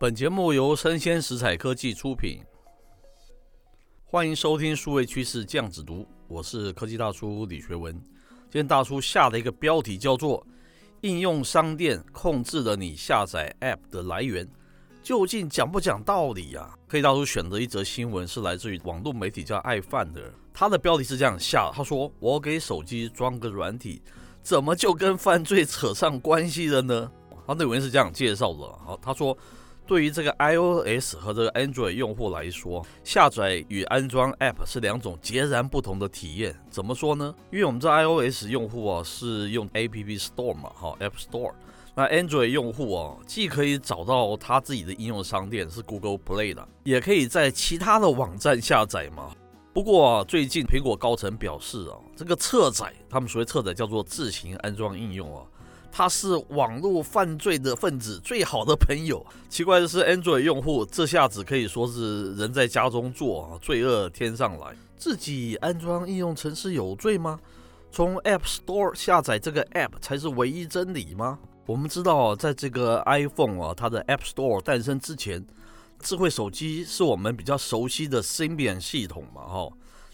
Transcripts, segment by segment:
本节目由生鲜食材科技出品，欢迎收听数位趋势酱子读，我是科技大叔李学文。今天大叔下的一个标题叫做“应用商店控制了你下载 App 的来源”，究竟讲不讲道理呀、啊？科技大叔选择一则新闻是来自于网络媒体叫爱范的，他的标题是这样下：他说我给手机装个软体，怎么就跟犯罪扯上关系了呢？他内文是这样介绍的，好，他说。对于这个 iOS 和这个 Android 用户来说，下载与安装 App 是两种截然不同的体验。怎么说呢？因为我们这 iOS 用户啊是用 App Store 嘛，哈，App Store。那 Android 用户啊，既可以找到他自己的应用商店是 Google Play 的，也可以在其他的网站下载嘛。不过，最近苹果高层表示啊，这个侧载，他们所谓侧载叫做自行安装应用啊。他是网络犯罪的分子最好的朋友。奇怪的是，Android 用户这下子可以说是人在家中坐，罪恶天上来。自己安装应用程式有罪吗？从 App Store 下载这个 App 才是唯一真理吗？我们知道，在这个 iPhone 啊，它的 App Store 诞生之前，智慧手机是我们比较熟悉的 Symbian 系统嘛，哈。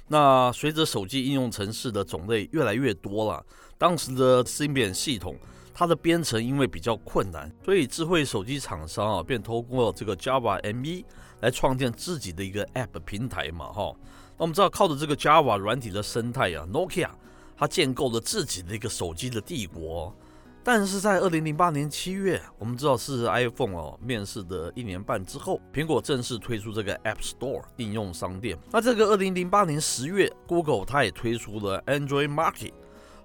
那随着手机应用程式的种类越来越多了，当时的 Symbian 系统。它的编程因为比较困难，所以智慧手机厂商啊，便透过这个 Java ME 来创建自己的一个 App 平台嘛，哈。那我们知道，靠着这个 Java 软体的生态啊，Nokia 它建构了自己的一个手机的帝国。但是在二零零八年七月，我们知道是 iPhone 哦面世的一年半之后，苹果正式推出这个 App Store 应用商店。那这个二零零八年十月，Google 它也推出了 Android Market。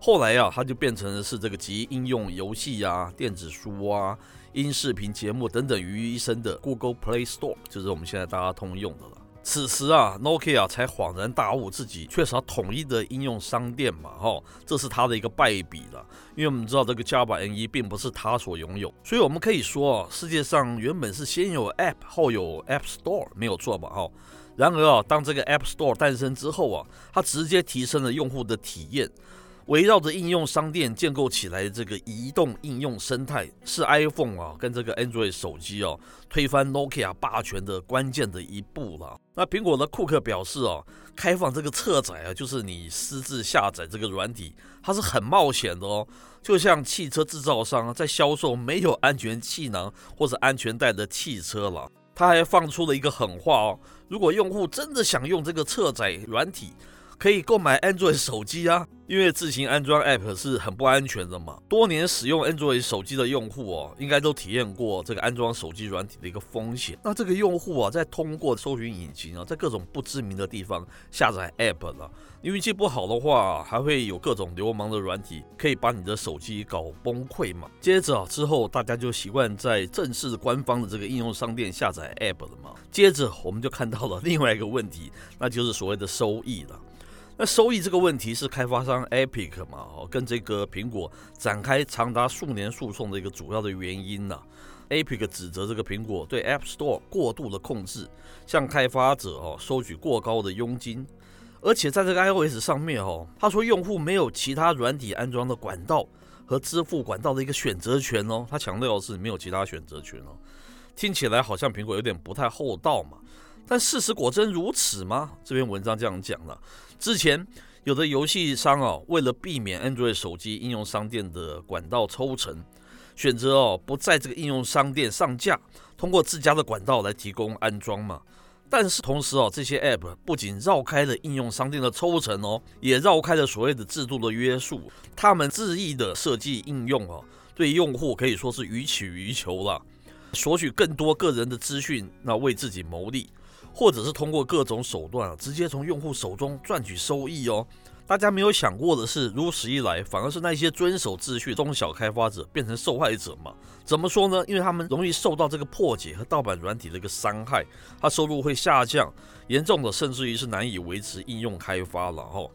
后来啊，它就变成是这个集应用、游戏啊、电子书啊、音视频节目等等于一身的 Google Play Store，就是我们现在大家通用的了。此时啊，Nokia 才恍然大悟，自己缺少统一的应用商店嘛，哈，这是他的一个败笔了。因为我们知道这个 Java N E 并不是他所拥有，所以我们可以说啊，世界上原本是先有 App 后有 App Store，没有错吧，哈。然而啊，当这个 App Store 诞生之后啊，它直接提升了用户的体验。围绕着应用商店建构起来的这个移动应用生态，是 iPhone 啊跟这个 Android 手机哦、推翻 Nokia 霸权的关键的一步了。那苹果的库克表示哦、开放这个侧载啊，就是你私自下载这个软体，它是很冒险的哦。就像汽车制造商在销售没有安全气囊或者安全带的汽车了。他还放出了一个狠话哦，如果用户真的想用这个侧载软体，可以购买 Android 手机啊，因为自行安装 App 是很不安全的嘛。多年使用 Android 手机的用户哦，应该都体验过这个安装手机软体的一个风险。那这个用户啊，在通过搜寻引擎啊，在各种不知名的地方下载 App 了，你运气不好的话，还会有各种流氓的软体可以把你的手机搞崩溃嘛。接着啊，之后大家就习惯在正式官方的这个应用商店下载 App 了嘛。接着我们就看到了另外一个问题，那就是所谓的收益了。那收益这个问题是开发商 Epic 嘛，哦，跟这个苹果展开长达数年诉讼的一个主要的原因呐。Epic 指责这个苹果对 App Store 过度的控制，向开发者哦收取过高的佣金，而且在这个 iOS 上面哦，他说用户没有其他软体安装的管道和支付管道的一个选择权哦，他强调的是没有其他选择权哦，听起来好像苹果有点不太厚道嘛。但事实果真如此吗？这篇文章这样讲了。之前有的游戏商哦，为了避免 Android 手机应用商店的管道抽成，选择哦不在这个应用商店上架，通过自家的管道来提供安装嘛。但是同时哦，这些 App 不仅绕开了应用商店的抽成哦，也绕开了所谓的制度的约束。他们恣意的设计应用哦，对用户可以说是予取予求了，索取更多个人的资讯，那为自己谋利。或者是通过各种手段啊，直接从用户手中赚取收益哦。大家没有想过的是，如此一来，反而是那些遵守秩序中小开发者变成受害者嘛？怎么说呢？因为他们容易受到这个破解和盗版软体的一个伤害，他收入会下降，严重的甚至于是难以维持应用开发了哈。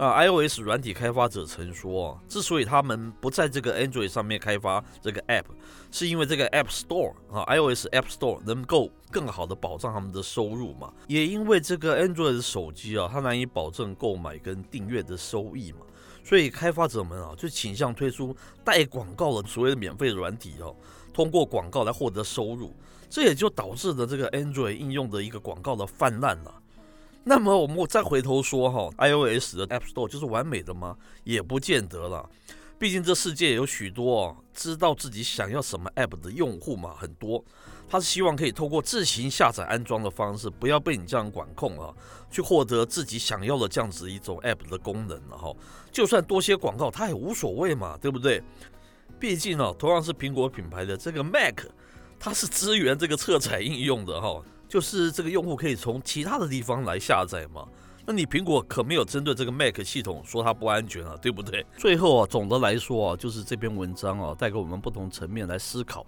啊，iOS 软体开发者曾说，之所以他们不在这个 Android 上面开发这个 App，是因为这个 App Store 啊，iOS App Store 能够更好的保障他们的收入嘛。也因为这个 Android 的手机啊，它难以保证购买跟订阅的收益嘛，所以开发者们啊，就倾向推出带广告的所谓的免费软体哦。通过广告来获得收入，这也就导致了这个 Android 应用的一个广告的泛滥了。那么我们再回头说哈，iOS 的 App Store 就是完美的吗？也不见得了。毕竟这世界有许多知道自己想要什么 App 的用户嘛，很多。他是希望可以透过自行下载安装的方式，不要被你这样管控啊，去获得自己想要的这样子一种 App 的功能了哈。就算多些广告，他也无所谓嘛，对不对？毕竟呢，同样是苹果品牌的这个 Mac，它是支援这个侧载应用的哈。就是这个用户可以从其他的地方来下载嘛？那你苹果可没有针对这个 Mac 系统说它不安全啊，对不对？最后啊，总的来说啊，就是这篇文章啊，带给我们不同层面来思考，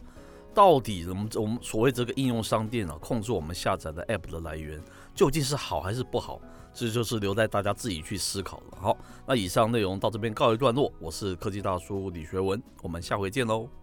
到底我们我们所谓这个应用商店啊，控制我们下载的 App 的来源究竟是好还是不好？这就是留待大家自己去思考了。好，那以上内容到这边告一段落，我是科技大叔李学文，我们下回见喽。